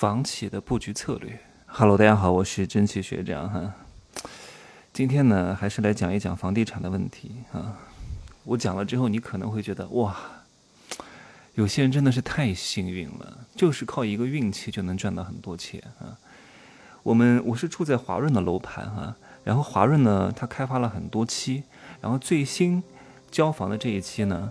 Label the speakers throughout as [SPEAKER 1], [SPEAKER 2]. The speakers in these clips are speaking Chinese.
[SPEAKER 1] 房企的布局策略。Hello，大家好，我是蒸汽学长哈。今天呢，还是来讲一讲房地产的问题啊。我讲了之后，你可能会觉得哇，有些人真的是太幸运了，就是靠一个运气就能赚到很多钱啊。我们我是住在华润的楼盘哈，然后华润呢，它开发了很多期，然后最新交房的这一期呢。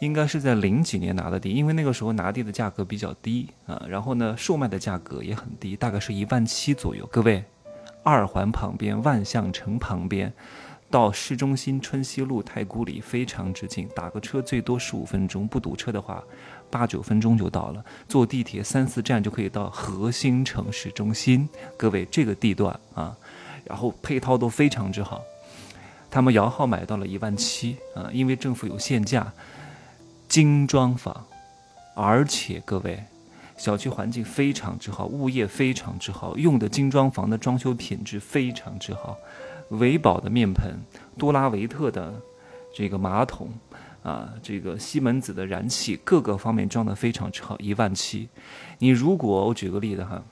[SPEAKER 1] 应该是在零几年拿的地，因为那个时候拿地的价格比较低啊，然后呢，售卖的价格也很低，大概是一万七左右。各位，二环旁边，万象城旁边，到市中心春熙路、太古里非常之近，打个车最多十五分钟，不堵车的话，八九分钟就到了。坐地铁三四站就可以到核心城市中心。各位，这个地段啊，然后配套都非常之好。他们摇号买到了一万七啊，因为政府有限价。精装房，而且各位，小区环境非常之好，物业非常之好，用的精装房的装修品质非常之好，维宝的面盆，多拉维特的这个马桶，啊，这个西门子的燃气，各个方面装的非常之好，一万七。你如果我举个例子哈，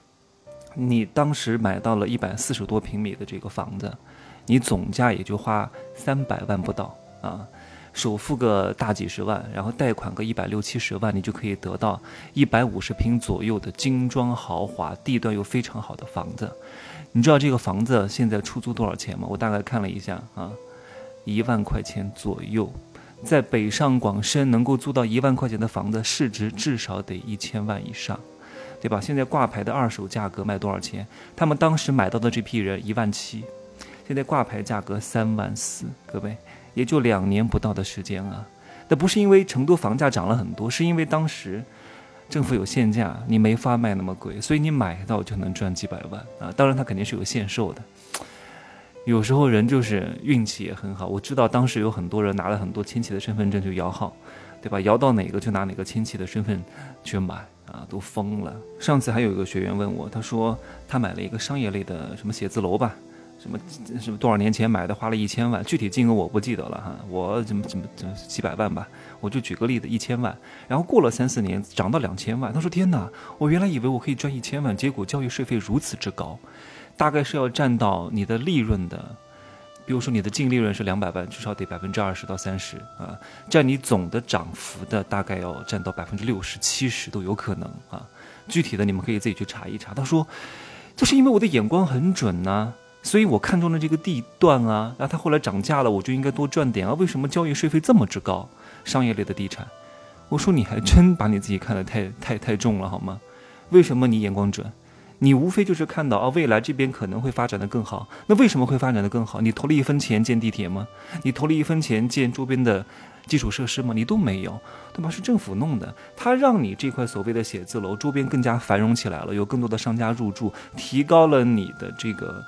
[SPEAKER 1] 你当时买到了一百四十多平米的这个房子，你总价也就花三百万不到啊。首付个大几十万，然后贷款个一百六七十万，你就可以得到一百五十平左右的精装豪华、地段又非常好的房子。你知道这个房子现在出租多少钱吗？我大概看了一下啊，一万块钱左右。在北上广深能够租到一万块钱的房子，市值至少得一千万以上，对吧？现在挂牌的二手价格卖多少钱？他们当时买到的这批人一万七，现在挂牌价格三万四，各位。也就两年不到的时间啊，那不是因为成都房价涨了很多，是因为当时政府有限价，你没法卖那么贵，所以你买到就能赚几百万啊。当然，它肯定是有限售的。有时候人就是运气也很好，我知道当时有很多人拿了很多亲戚的身份证去摇号，对吧？摇到哪个就拿哪个亲戚的身份去买啊，都疯了。上次还有一个学员问我，他说他买了一个商业类的什么写字楼吧。什么什么多少年前买的，花了一千万，具体金额我不记得了哈，我怎么怎么怎么几百万吧，我就举个例子，一千万，然后过了三四年涨到两千万，他说天哪，我原来以为我可以赚一千万，结果交易税费如此之高，大概是要占到你的利润的，比如说你的净利润是两百万，至少得百分之二十到三十啊，占你总的涨幅的大概要占到百分之六十七十都有可能啊，具体的你们可以自己去查一查。他说，就是因为我的眼光很准呢。所以我看中了这个地段啊，那它后来涨价了，我就应该多赚点啊。为什么交易税费这么之高？商业类的地产，我说你还真把你自己看得太 太太重了好吗？为什么你眼光准？你无非就是看到啊，未来这边可能会发展的更好。那为什么会发展的更好？你投了一分钱建地铁吗？你投了一分钱建周边的基础设施吗？你都没有，对吧？是政府弄的，它让你这块所谓的写字楼周边更加繁荣起来了，有更多的商家入驻，提高了你的这个。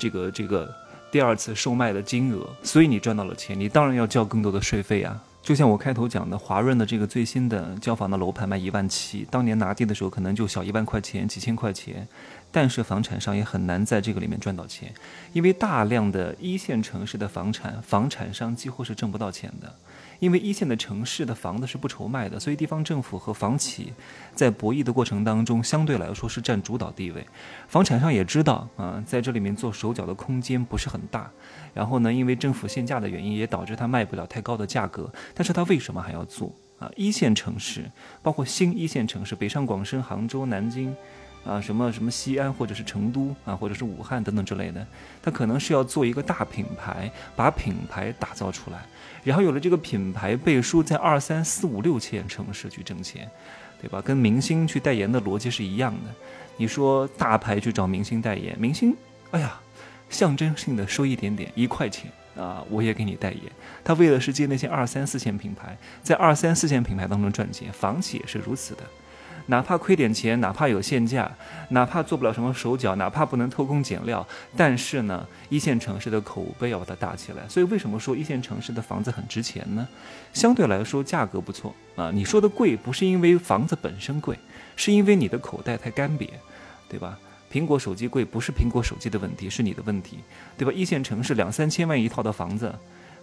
[SPEAKER 1] 这个这个第二次售卖的金额，所以你赚到了钱，你当然要交更多的税费啊。就像我开头讲的，华润的这个最新的交房的楼盘卖一万七，当年拿地的时候可能就小一万块钱、几千块钱，但是房产商也很难在这个里面赚到钱，因为大量的一线城市的房产，房产商几乎是挣不到钱的。因为一线的城市的房子是不愁卖的，所以地方政府和房企在博弈的过程当中，相对来说是占主导地位。房产商也知道啊，在这里面做手脚的空间不是很大。然后呢，因为政府限价的原因，也导致他卖不了太高的价格。但是他为什么还要做啊？一线城市，包括新一线城市，北上广深、杭州、南京。啊，什么什么西安或者是成都啊，或者是武汉等等之类的，他可能是要做一个大品牌，把品牌打造出来，然后有了这个品牌背书，在二三四五六线城市去挣钱，对吧？跟明星去代言的逻辑是一样的。你说大牌去找明星代言，明星，哎呀，象征性的收一点点一块钱啊，我也给你代言。他为的是接那些二三四线品牌，在二三四线品牌当中赚钱，房企也是如此的。哪怕亏点钱，哪怕有限价，哪怕做不了什么手脚，哪怕不能偷工减料，但是呢，一线城市的口碑要把它打起来。所以为什么说一线城市的房子很值钱呢？相对来说价格不错啊。你说的贵不是因为房子本身贵，是因为你的口袋太干瘪，对吧？苹果手机贵不是苹果手机的问题，是你的问题，对吧？一线城市两三千万一套的房子，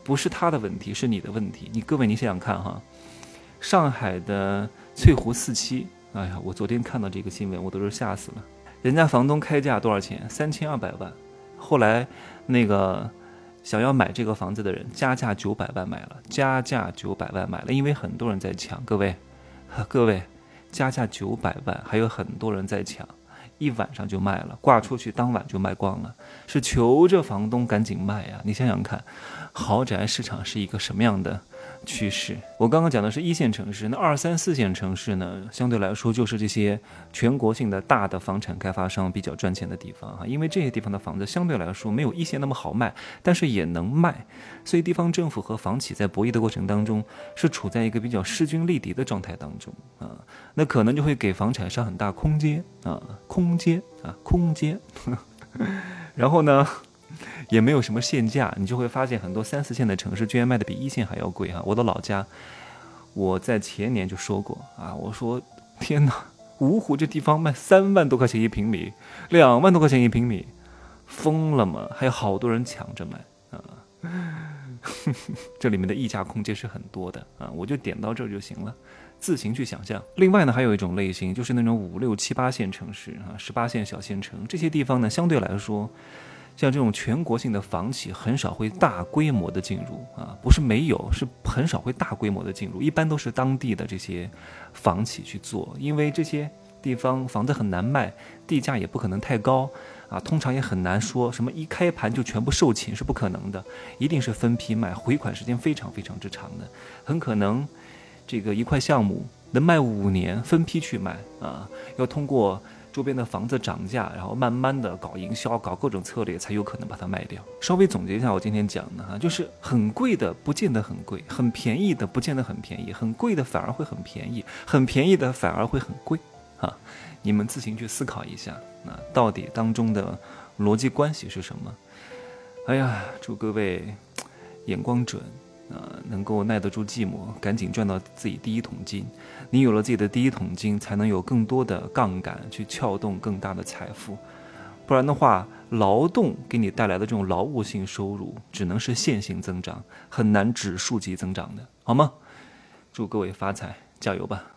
[SPEAKER 1] 不是他的问题，是你的问题。你各位你想想看哈，上海的翠湖四期。哎呀，我昨天看到这个新闻，我都是吓死了。人家房东开价多少钱？三千二百万。后来那个想要买这个房子的人加价九百万买了，加价九百万买了，因为很多人在抢。各位，各位，加价九百万，还有很多人在抢。一晚上就卖了，挂出去当晚就卖光了，是求着房东赶紧卖呀！你想想看，豪宅市场是一个什么样的？趋势，我刚刚讲的是一线城市，那二三四线城市呢，相对来说就是这些全国性的大的房产开发商比较赚钱的地方哈，因为这些地方的房子相对来说没有一线那么好卖，但是也能卖，所以地方政府和房企在博弈的过程当中是处在一个比较势均力敌的状态当中啊，那可能就会给房产商很大空间啊，空间啊，空间，然后呢？也没有什么限价，你就会发现很多三四线的城市居然卖的比一线还要贵哈！我的老家，我在前年就说过啊，我说天哪，芜湖这地方卖三万多块钱一平米，两万多块钱一平米，疯了吗？还有好多人抢着买啊！这里面的溢价空间是很多的啊！我就点到这儿就行了，自行去想象。另外呢，还有一种类型就是那种五六七八线城市啊，十八线小县城这些地方呢，相对来说。像这种全国性的房企很少会大规模的进入啊，不是没有，是很少会大规模的进入，一般都是当地的这些房企去做，因为这些地方房子很难卖，地价也不可能太高啊，通常也很难说什么一开盘就全部售罄是不可能的，一定是分批卖，回款时间非常非常之长的，很可能这个一块项目能卖五年，分批去卖啊，要通过。周边的房子涨价，然后慢慢的搞营销，搞各种策略，才有可能把它卖掉。稍微总结一下我今天讲的哈，就是很贵的不见得很贵，很便宜的不见得很便宜，很贵的反而会很便宜，很便宜的反而会很贵，哈，你们自行去思考一下，那到底当中的逻辑关系是什么？哎呀，祝各位眼光准。呃，能够耐得住寂寞，赶紧赚到自己第一桶金。你有了自己的第一桶金，才能有更多的杠杆去撬动更大的财富。不然的话，劳动给你带来的这种劳务性收入，只能是线性增长，很难指数级增长的，好吗？祝各位发财，加油吧！